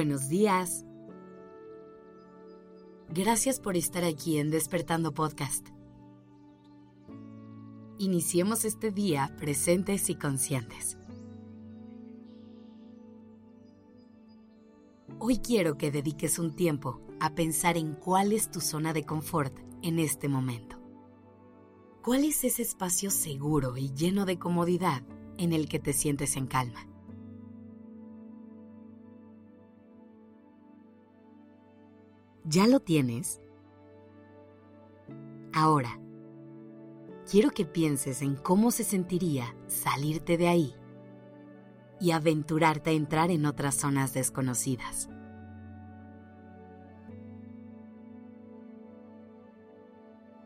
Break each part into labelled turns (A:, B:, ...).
A: Buenos días. Gracias por estar aquí en Despertando Podcast. Iniciemos este día presentes y conscientes. Hoy quiero que dediques un tiempo a pensar en cuál es tu zona de confort en este momento. ¿Cuál es ese espacio seguro y lleno de comodidad en el que te sientes en calma? ¿Ya lo tienes? Ahora, quiero que pienses en cómo se sentiría salirte de ahí y aventurarte a entrar en otras zonas desconocidas.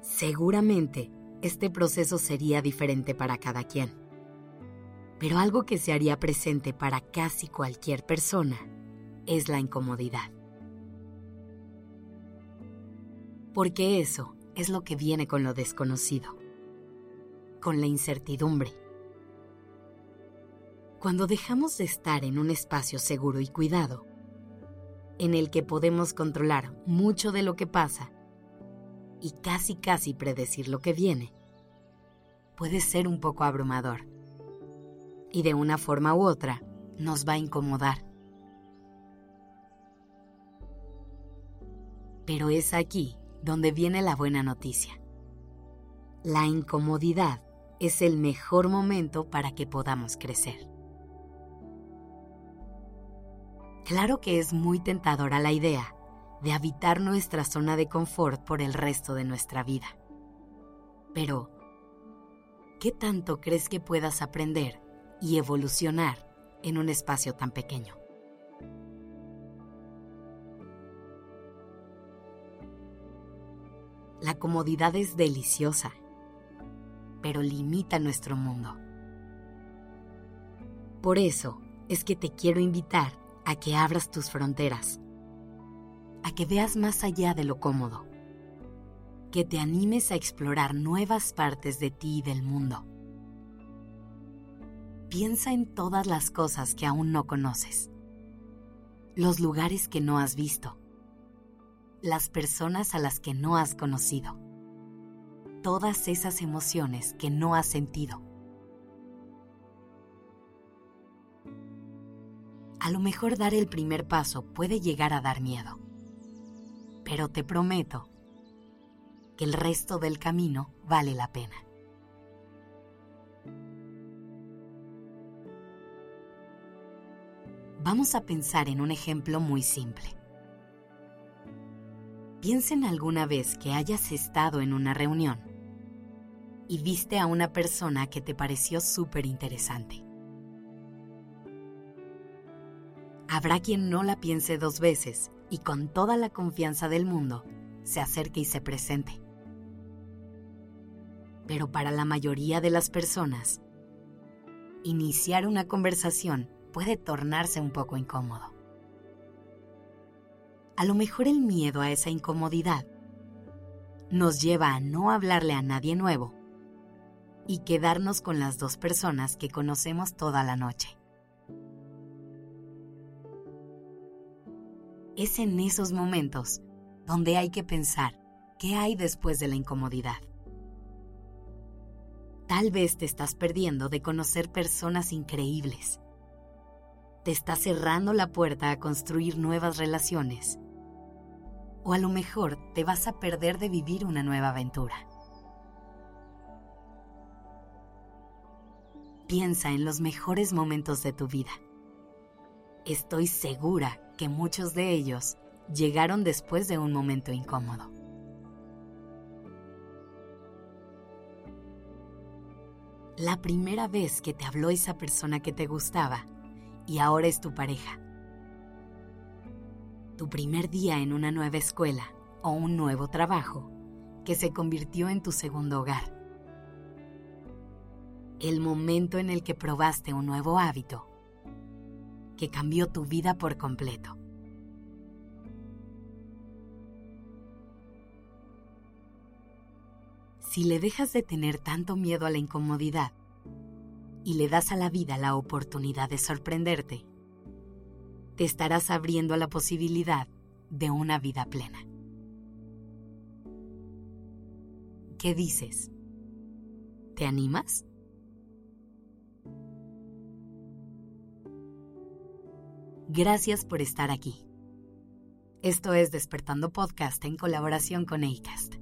A: Seguramente este proceso sería diferente para cada quien, pero algo que se haría presente para casi cualquier persona es la incomodidad porque eso es lo que viene con lo desconocido, con la incertidumbre. Cuando dejamos de estar en un espacio seguro y cuidado, en el que podemos controlar mucho de lo que pasa y casi casi predecir lo que viene, puede ser un poco abrumador y de una forma u otra nos va a incomodar. Pero es aquí donde viene la buena noticia. La incomodidad es el mejor momento para que podamos crecer. Claro que es muy tentadora la idea de habitar nuestra zona de confort por el resto de nuestra vida. Pero, ¿qué tanto crees que puedas aprender y evolucionar en un espacio tan pequeño? La comodidad es deliciosa, pero limita nuestro mundo. Por eso es que te quiero invitar a que abras tus fronteras, a que veas más allá de lo cómodo, que te animes a explorar nuevas partes de ti y del mundo. Piensa en todas las cosas que aún no conoces, los lugares que no has visto las personas a las que no has conocido, todas esas emociones que no has sentido. A lo mejor dar el primer paso puede llegar a dar miedo, pero te prometo que el resto del camino vale la pena. Vamos a pensar en un ejemplo muy simple. Piensa en alguna vez que hayas estado en una reunión y viste a una persona que te pareció súper interesante. Habrá quien no la piense dos veces y con toda la confianza del mundo se acerque y se presente. Pero para la mayoría de las personas, iniciar una conversación puede tornarse un poco incómodo a lo mejor el miedo a esa incomodidad nos lleva a no hablarle a nadie nuevo y quedarnos con las dos personas que conocemos toda la noche. Es en esos momentos donde hay que pensar qué hay después de la incomodidad. Tal vez te estás perdiendo de conocer personas increíbles. Te estás cerrando la puerta a construir nuevas relaciones o a lo mejor te vas a perder de vivir una nueva aventura. Piensa en los mejores momentos de tu vida. Estoy segura que muchos de ellos llegaron después de un momento incómodo. La primera vez que te habló esa persona que te gustaba y ahora es tu pareja tu primer día en una nueva escuela o un nuevo trabajo que se convirtió en tu segundo hogar. El momento en el que probaste un nuevo hábito que cambió tu vida por completo. Si le dejas de tener tanto miedo a la incomodidad y le das a la vida la oportunidad de sorprenderte, te estarás abriendo a la posibilidad de una vida plena. ¿Qué dices? ¿Te animas? Gracias por estar aquí. Esto es Despertando Podcast en colaboración con ACAST.